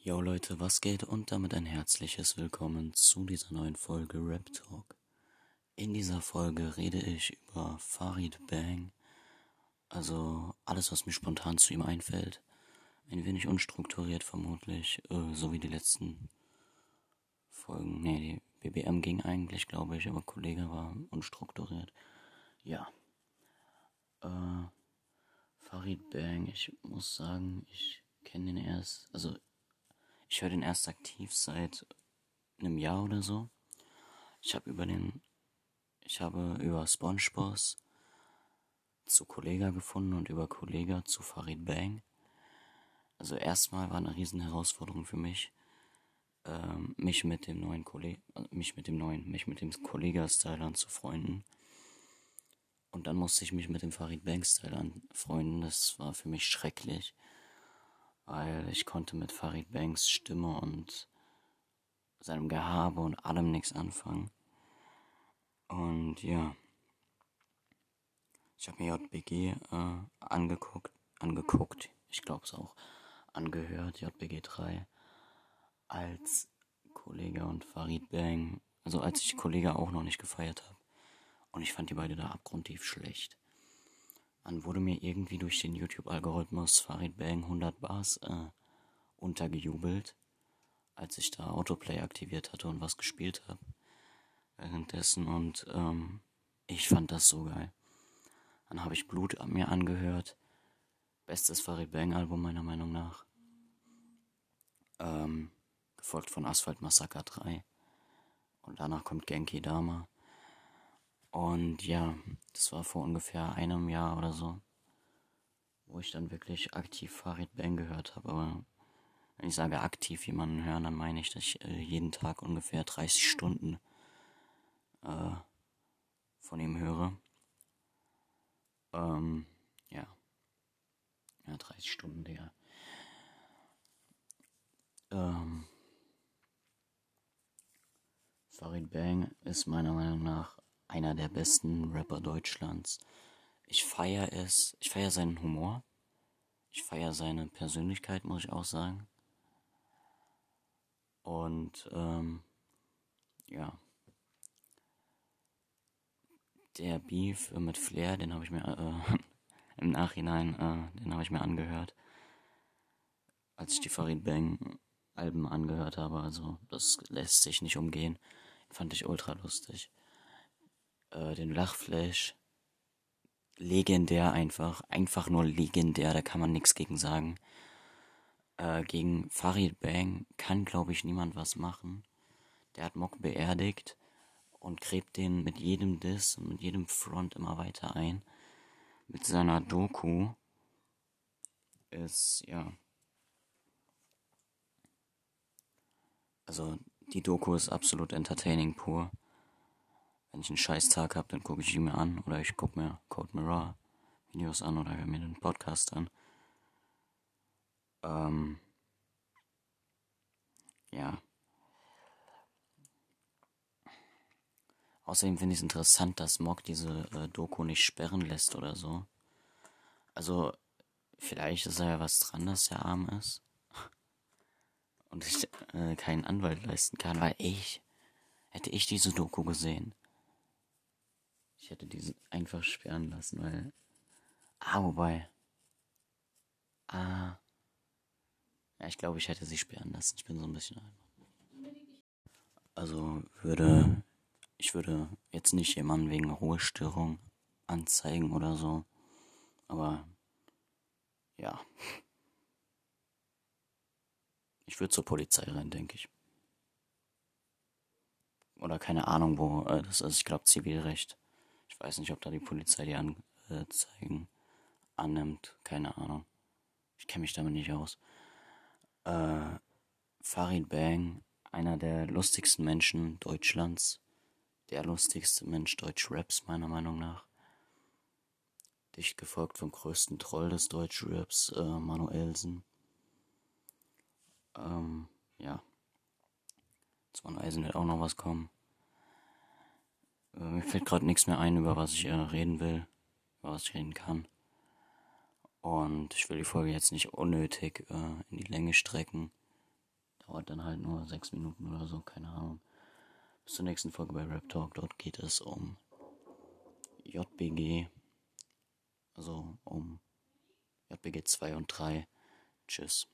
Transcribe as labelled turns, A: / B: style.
A: Yo Leute, was geht? Und damit ein herzliches Willkommen zu dieser neuen Folge Rap Talk. In dieser Folge rede ich über Farid Bang, also alles, was mir spontan zu ihm einfällt. Ein wenig unstrukturiert vermutlich, äh, so wie die letzten Folgen. Nee, die BBM ging eigentlich, glaube ich, aber Kollege war unstrukturiert. Ja. Äh, Farid Bang, ich muss sagen, ich kenne den erst, also ich höre den erst aktiv seit einem Jahr oder so. Ich habe über den, ich habe über SpongeBob zu Kollega gefunden und über Kollega zu Farid Bang. Also erstmal war eine riesen Herausforderung für mich, ähm, mich mit dem neuen Kollegen, mich mit dem neuen, mich mit dem Kollega-Style anzufreunden. Und dann musste ich mich mit dem Farid Bang-Style anfreunden. Das war für mich schrecklich weil ich konnte mit Farid Banks Stimme und seinem Gehabe und allem nichts anfangen. Und ja, ich habe mir JBG äh, angeguckt, angeguckt, ich glaube es auch, angehört, JBG 3, als Kollege und Farid Bang, also als ich Kollege auch noch nicht gefeiert habe. Und ich fand die beide da abgrundtief schlecht. Dann wurde mir irgendwie durch den YouTube-Algorithmus Farid Bang 100 Bars äh, untergejubelt, als ich da Autoplay aktiviert hatte und was gespielt habe währenddessen und ähm, ich fand das so geil. Dann habe ich Blut an mir angehört. Bestes Farid Bang Album meiner Meinung nach. Ähm, gefolgt von Asphalt Massacre 3. Und danach kommt Genki Dama. Und ja, das war vor ungefähr einem Jahr oder so, wo ich dann wirklich aktiv Farid Bang gehört habe. Aber wenn ich sage aktiv jemanden hören, dann meine ich, dass ich äh, jeden Tag ungefähr 30 Stunden äh, von ihm höre. Ähm, ja. Ja, 30 Stunden, Digga. Ähm, Farid Bang ist meiner Meinung nach einer der besten Rapper Deutschlands. Ich feiere es, ich feiere seinen Humor. Ich feiere seine Persönlichkeit, muss ich auch sagen. Und ähm, ja. Der Beef mit Flair, den habe ich mir äh, im Nachhinein, äh, den habe ich mir angehört, als ich die Farid Bang Alben angehört habe. Also das lässt sich nicht umgehen. Fand ich ultra lustig äh, den Lachflash. Legendär einfach. Einfach nur legendär, da kann man nichts gegen sagen. Äh, gegen Farid Bang kann, glaube ich, niemand was machen. Der hat Mock beerdigt und gräbt den mit jedem Diss und mit jedem Front immer weiter ein. Mit seiner Doku ist, ja. Also, die Doku ist absolut entertaining pur. Wenn ich einen scheiß Tag habe, dann gucke ich ihn mir an oder ich gucke mir Code Mirror Videos an oder höre mir den Podcast an. Ähm, ja. Außerdem finde ich es interessant, dass Mock diese äh, Doku nicht sperren lässt oder so. Also, vielleicht ist da ja was dran, dass er arm ist. Und ich äh, keinen Anwalt leisten kann, weil ich, hätte ich diese Doku gesehen, ich hätte diesen einfach sperren lassen, weil. Ah, wobei. Ah. Ja, ich glaube, ich hätte sie sperren lassen. Ich bin so ein bisschen Also würde. Ich würde jetzt nicht jemanden wegen Ruhestörung anzeigen oder so. Aber. Ja. Ich würde zur Polizei rein, denke ich. Oder keine Ahnung, wo äh, das ist. Ich glaube, Zivilrecht. Ich weiß nicht, ob da die Polizei die Anzeigen annimmt. Keine Ahnung. Ich kenne mich damit nicht aus. Äh, Farid Bang, einer der lustigsten Menschen Deutschlands. Der lustigste Mensch Deutsch-Raps, meiner Meinung nach. Dicht gefolgt vom größten Troll des Deutsch-Raps, äh, Manuelsen. Ähm, ja. Von Eisen wird auch noch was kommen. Äh, mir fällt gerade nichts mehr ein, über was ich äh, reden will, über was ich reden kann. Und ich will die Folge jetzt nicht unnötig äh, in die Länge strecken. Dauert dann halt nur sechs Minuten oder so, keine Ahnung. Bis zur nächsten Folge bei Rap Talk. Dort geht es um JBG. Also um JBG 2 und 3. Tschüss.